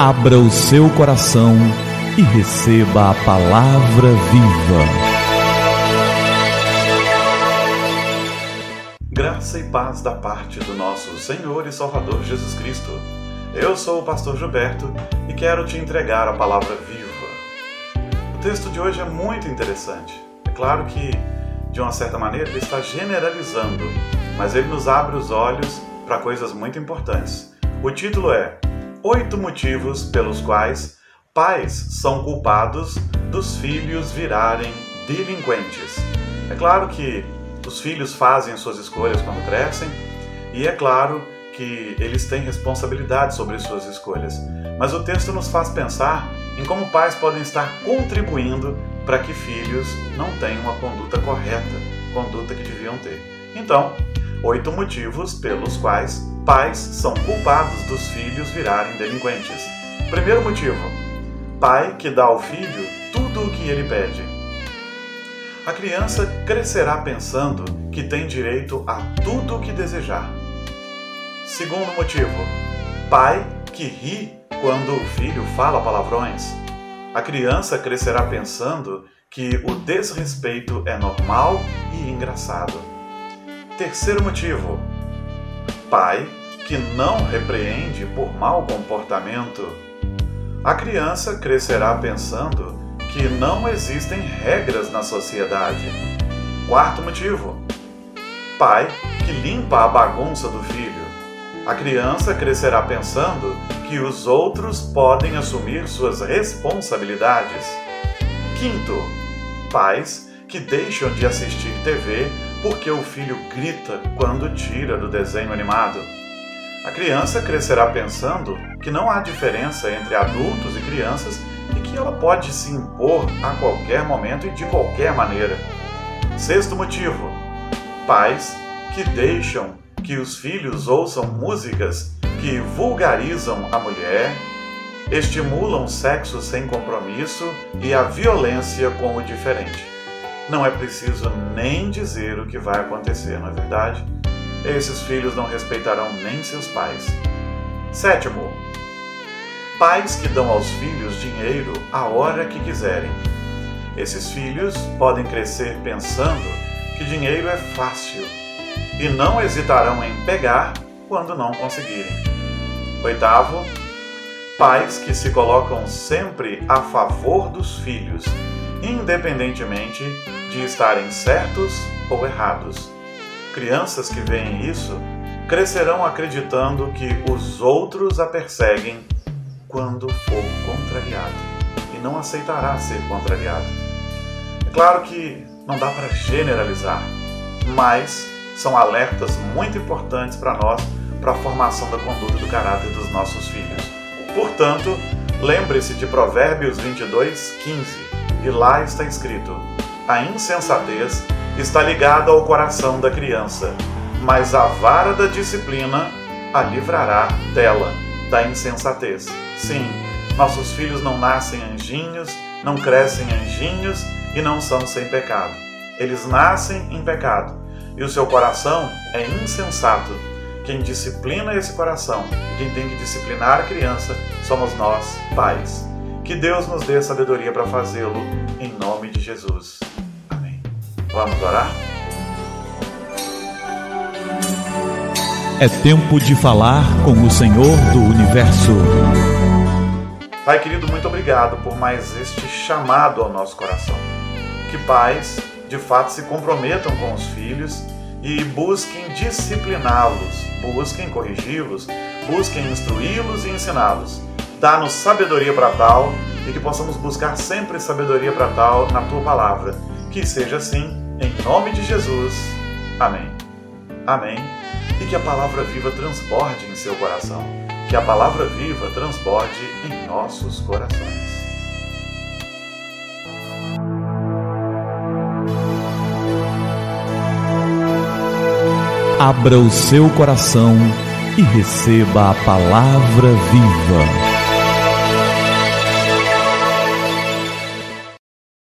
Abra o seu coração e receba a palavra viva. Graça e paz da parte do nosso Senhor e Salvador Jesus Cristo. Eu sou o pastor Gilberto e quero te entregar a palavra viva. O texto de hoje é muito interessante. É claro que, de uma certa maneira, ele está generalizando, mas ele nos abre os olhos para coisas muito importantes. O título é oito motivos pelos quais pais são culpados dos filhos virarem delinquentes. É claro que os filhos fazem suas escolhas quando crescem, e é claro que eles têm responsabilidade sobre suas escolhas. Mas o texto nos faz pensar em como pais podem estar contribuindo para que filhos não tenham uma conduta correta, conduta que deviam ter. Então, oito motivos pelos quais pais são culpados dos filhos virarem delinquentes. Primeiro motivo: pai que dá ao filho tudo o que ele pede. A criança crescerá pensando que tem direito a tudo o que desejar. Segundo motivo: pai que ri quando o filho fala palavrões. A criança crescerá pensando que o desrespeito é normal e engraçado. Terceiro motivo: pai que não repreende por mau comportamento. A criança crescerá pensando que não existem regras na sociedade. Quarto motivo: pai que limpa a bagunça do filho. A criança crescerá pensando que os outros podem assumir suas responsabilidades. Quinto, pais que deixam de assistir TV porque o filho grita quando tira do desenho animado. A criança crescerá pensando que não há diferença entre adultos e crianças e que ela pode se impor a qualquer momento e de qualquer maneira. Sexto motivo: pais que deixam que os filhos ouçam músicas que vulgarizam a mulher, estimulam sexo sem compromisso e a violência com o diferente. Não é preciso nem dizer o que vai acontecer, não é verdade? esses filhos não respeitarão nem seus pais. Sétimo, pais que dão aos filhos dinheiro a hora que quiserem. Esses filhos podem crescer pensando que dinheiro é fácil e não hesitarão em pegar quando não conseguirem. Oitavo, pais que se colocam sempre a favor dos filhos, independentemente de estarem certos ou errados. Crianças que veem isso crescerão acreditando que os outros a perseguem quando for contrariado e não aceitará ser contrariado. É claro que não dá para generalizar, mas são alertas muito importantes para nós para a formação da conduta do caráter dos nossos filhos. Portanto, lembre-se de Provérbios 22, 15, e lá está escrito: A insensatez está ligada ao coração da criança, mas a vara da disciplina a livrará dela, da insensatez. Sim, nossos filhos não nascem anjinhos, não crescem anjinhos e não são sem pecado. Eles nascem em pecado e o seu coração é insensato. Quem disciplina esse coração e quem tem que disciplinar a criança somos nós, pais. Que Deus nos dê sabedoria para fazê-lo, em nome de Jesus. Vamos orar? É tempo de falar com o Senhor do Universo. Pai querido, muito obrigado por mais este chamado ao nosso coração. Que pais, de fato, se comprometam com os filhos e busquem discipliná-los, busquem corrigi-los, busquem instruí-los e ensiná-los. Dá-nos sabedoria para tal e que possamos buscar sempre sabedoria para tal na tua palavra. Que seja assim em nome de Jesus. Amém. Amém. E que a palavra viva transborde em seu coração. Que a palavra viva transborde em nossos corações. Abra o seu coração e receba a palavra viva.